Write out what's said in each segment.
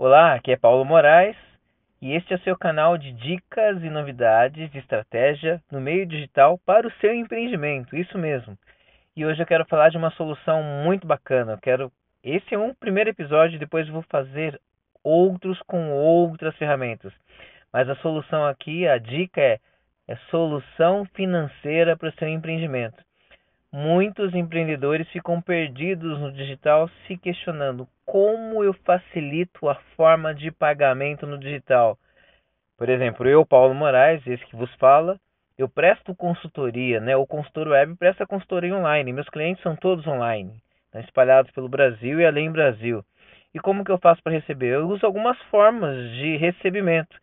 Olá, aqui é Paulo Moraes e este é seu canal de dicas e novidades de estratégia no meio digital para o seu empreendimento, isso mesmo. E hoje eu quero falar de uma solução muito bacana. Eu quero esse é um primeiro episódio, depois vou fazer outros com outras ferramentas. Mas a solução aqui, a dica é, é solução financeira para o seu empreendimento. Muitos empreendedores ficam perdidos no digital se questionando como eu facilito a forma de pagamento no digital. Por exemplo, eu, Paulo Moraes, esse que vos fala, eu presto consultoria, né? O consultor web presta consultoria online. Meus clientes são todos online, estão espalhados pelo Brasil e além do Brasil. E como que eu faço para receber? Eu uso algumas formas de recebimento,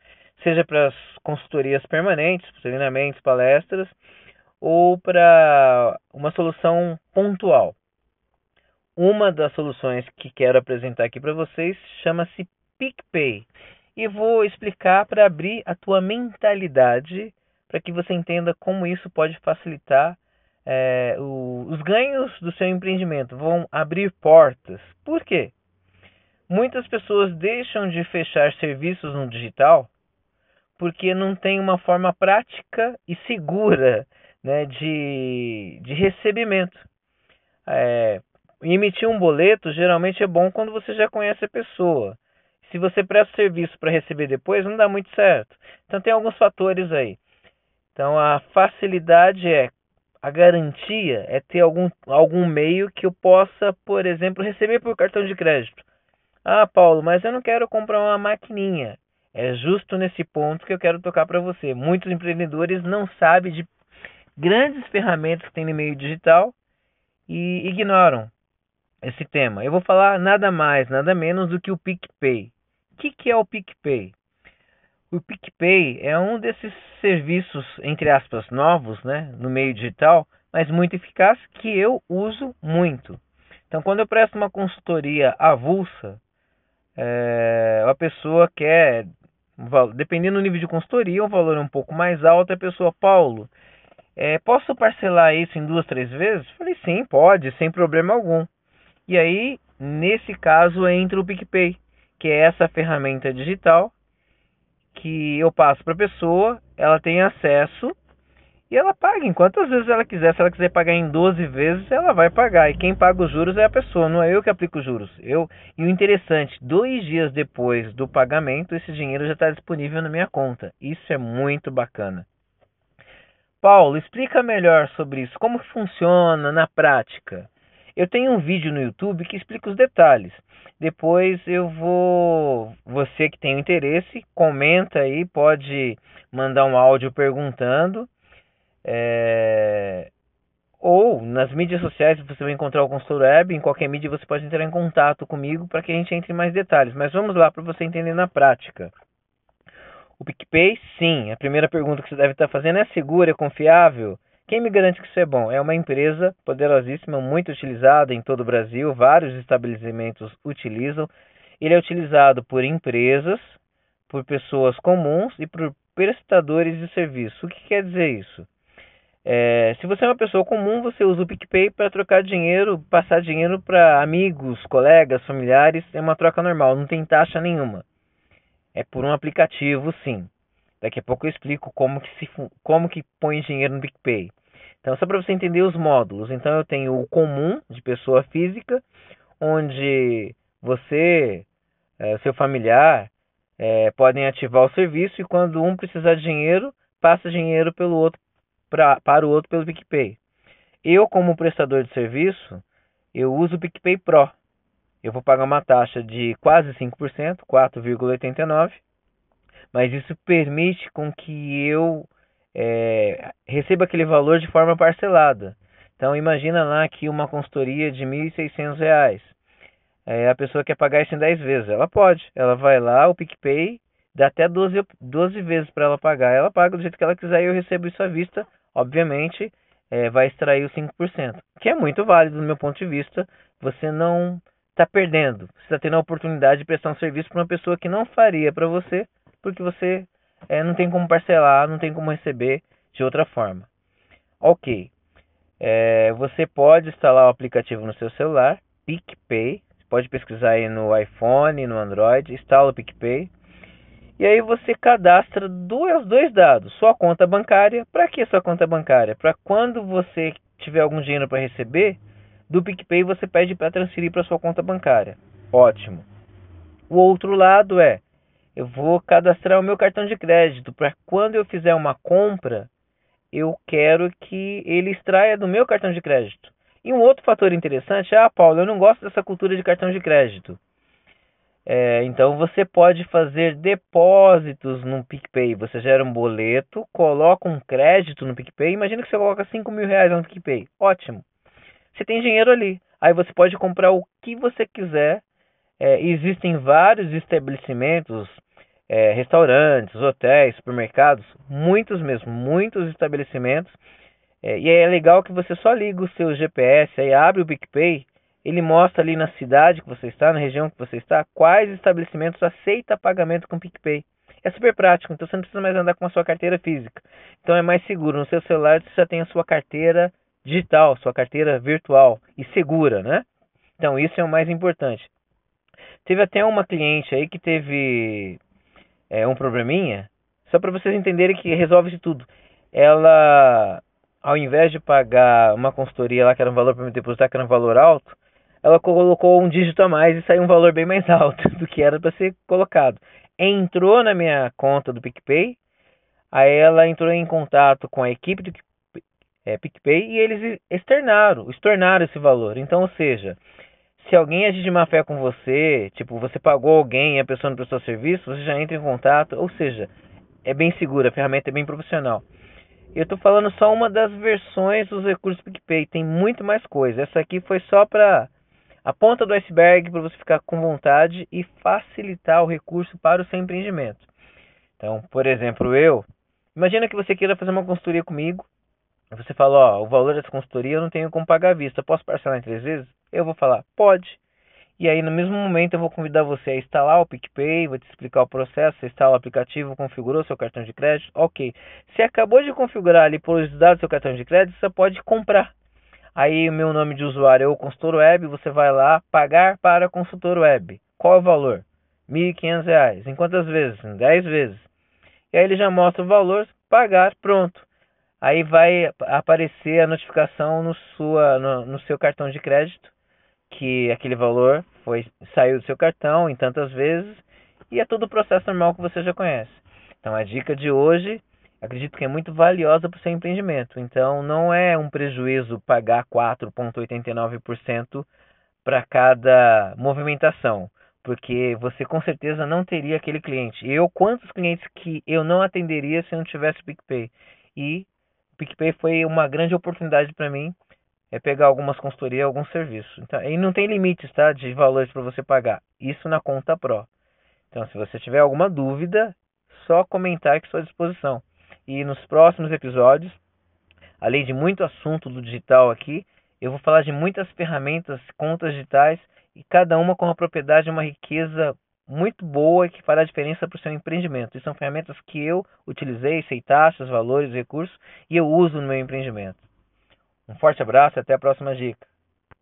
seja para as consultorias permanentes, treinamentos, palestras, ou para uma solução pontual. Uma das soluções que quero apresentar aqui para vocês chama-se PicPay. E vou explicar para abrir a tua mentalidade para que você entenda como isso pode facilitar é, o, os ganhos do seu empreendimento. Vão abrir portas. Por quê? Muitas pessoas deixam de fechar serviços no digital porque não tem uma forma prática e segura né, de, de recebimento. É, emitir um boleto geralmente é bom quando você já conhece a pessoa. Se você presta serviço para receber depois, não dá muito certo. Então tem alguns fatores aí. Então a facilidade é a garantia é ter algum, algum meio que eu possa, por exemplo, receber por cartão de crédito. Ah, Paulo, mas eu não quero comprar uma maquininha. É justo nesse ponto que eu quero tocar para você. Muitos empreendedores não sabem de grandes ferramentas que tem no meio digital e ignoram esse tema. Eu vou falar nada mais, nada menos do que o PicPay. O que, que é o PicPay? O PicPay é um desses serviços, entre aspas, novos né, no meio digital, mas muito eficaz, que eu uso muito. Então, quando eu presto uma consultoria avulsa, é, a pessoa quer, dependendo do nível de consultoria, um valor um pouco mais alto, a pessoa, Paulo, é, posso parcelar isso em duas, três vezes? Falei, sim, pode, sem problema algum. E aí, nesse caso, entra o PicPay, que é essa ferramenta digital que eu passo para a pessoa, ela tem acesso e ela paga em quantas vezes ela quiser. Se ela quiser pagar em 12 vezes, ela vai pagar. E quem paga os juros é a pessoa, não é eu que aplico os juros. Eu, e o interessante, dois dias depois do pagamento, esse dinheiro já está disponível na minha conta. Isso é muito bacana. Paulo, explica melhor sobre isso. Como funciona na prática? Eu tenho um vídeo no YouTube que explica os detalhes. Depois eu vou. Você que tem interesse, comenta aí, pode mandar um áudio perguntando. É... Ou nas mídias sociais você vai encontrar o consultor web, em qualquer mídia você pode entrar em contato comigo para que a gente entre em mais detalhes. Mas vamos lá para você entender na prática. O PicPay, sim. A primeira pergunta que você deve estar fazendo é seguro, é confiável? Quem me garante que isso é bom? É uma empresa poderosíssima, muito utilizada em todo o Brasil, vários estabelecimentos utilizam. Ele é utilizado por empresas, por pessoas comuns e por prestadores de serviço. O que quer dizer isso? É, se você é uma pessoa comum, você usa o PicPay para trocar dinheiro, passar dinheiro para amigos, colegas, familiares. É uma troca normal, não tem taxa nenhuma é por um aplicativo, sim. Daqui a pouco eu explico como que, se, como que põe dinheiro no PicPay. Então, só para você entender os módulos. Então, eu tenho o comum de pessoa física, onde você, é, seu familiar, é, podem ativar o serviço e quando um precisar de dinheiro, passa dinheiro pelo outro pra, para o outro pelo PicPay. Eu, como prestador de serviço, eu uso o PicPay Pro eu vou pagar uma taxa de quase 5%, 4,89%, mas isso permite com que eu é, receba aquele valor de forma parcelada. Então imagina lá que uma consultoria de R$ 1.600, é, a pessoa quer pagar isso em 10 vezes, ela pode, ela vai lá, o PicPay dá até 12, 12 vezes para ela pagar, ela paga do jeito que ela quiser e eu recebo isso à vista, obviamente é, vai extrair os 5%, que é muito válido do meu ponto de vista, você não está perdendo. Você está tendo a oportunidade de prestar um serviço para uma pessoa que não faria para você, porque você é, não tem como parcelar, não tem como receber de outra forma. Ok. É, você pode instalar o aplicativo no seu celular, PicPay, pode pesquisar aí no iPhone, no Android, instala o PicPay. E aí você cadastra dois, dois dados, sua conta bancária. Para que sua conta bancária? Para quando você tiver algum dinheiro para receber, do PicPay você pede para transferir para sua conta bancária. Ótimo. O outro lado é, eu vou cadastrar o meu cartão de crédito para quando eu fizer uma compra, eu quero que ele extraia do meu cartão de crédito. E um outro fator interessante é, ah, Paulo, eu não gosto dessa cultura de cartão de crédito. É, então você pode fazer depósitos no PicPay. Você gera um boleto, coloca um crédito no PicPay. Imagina que você coloca 5 mil reais no PicPay. Ótimo. Você tem dinheiro ali. Aí você pode comprar o que você quiser. É, existem vários estabelecimentos, é, restaurantes, hotéis, supermercados, muitos mesmo, muitos estabelecimentos. É, e é legal que você só liga o seu GPS, aí abre o PicPay ele mostra ali na cidade que você está, na região que você está, quais estabelecimentos aceitam pagamento com PicPay. É super prático, então você não precisa mais andar com a sua carteira física. Então é mais seguro. No seu celular você já tem a sua carteira digital, sua carteira virtual e segura, né? Então isso é o mais importante. Teve até uma cliente aí que teve é, um probleminha, só para vocês entenderem que resolve-se tudo. Ela, ao invés de pagar uma consultoria lá que era um valor para me depositar, que era um valor alto, ela colocou um dígito a mais e saiu um valor bem mais alto do que era para ser colocado. Entrou na minha conta do PicPay, aí ela entrou em contato com a equipe do é, PicPay e eles externaram, externaram esse valor. Então, ou seja, se alguém agir de má fé com você, tipo, você pagou alguém e a pessoa não prestou serviço, você já entra em contato, ou seja, é bem segura, a ferramenta é bem profissional. Eu estou falando só uma das versões dos recursos PicPay, tem muito mais coisa. Essa aqui foi só para a ponta do iceberg para você ficar com vontade e facilitar o recurso para o seu empreendimento. Então, por exemplo, eu, imagina que você queira fazer uma consultoria comigo, você fala, ó, o valor dessa consultoria eu não tenho como pagar à vista, posso parcelar em três vezes? Eu vou falar, pode. E aí, no mesmo momento, eu vou convidar você a instalar o PicPay, vou te explicar o processo, você instala o aplicativo, configurou seu cartão de crédito, ok. Se acabou de configurar ali por os dados do seu cartão de crédito, você pode comprar Aí o meu nome de usuário é o consultor web, você vai lá, pagar para consultor web. Qual é o valor? R$ 1.500. Em quantas vezes? Em 10 vezes. E aí ele já mostra o valor, pagar, pronto. Aí vai aparecer a notificação no, sua, no, no seu cartão de crédito que aquele valor foi saiu do seu cartão em tantas vezes e é todo o processo normal que você já conhece. Então a dica de hoje acredito que é muito valiosa para o seu empreendimento. Então, não é um prejuízo pagar 4,89% para cada movimentação, porque você com certeza não teria aquele cliente. Eu, quantos clientes que eu não atenderia se eu não tivesse PicPay? E PicPay foi uma grande oportunidade para mim é pegar algumas consultorias, alguns serviços. Então, e não tem limites, tá, de valores para você pagar. Isso na conta Pro. Então, se você tiver alguma dúvida, só comentar que estou à disposição. E nos próximos episódios, além de muito assunto do digital aqui, eu vou falar de muitas ferramentas, contas digitais e cada uma com uma propriedade, uma riqueza muito boa que fará diferença para o seu empreendimento. E são ferramentas que eu utilizei, sei taxas, valores, recursos e eu uso no meu empreendimento. Um forte abraço e até a próxima dica.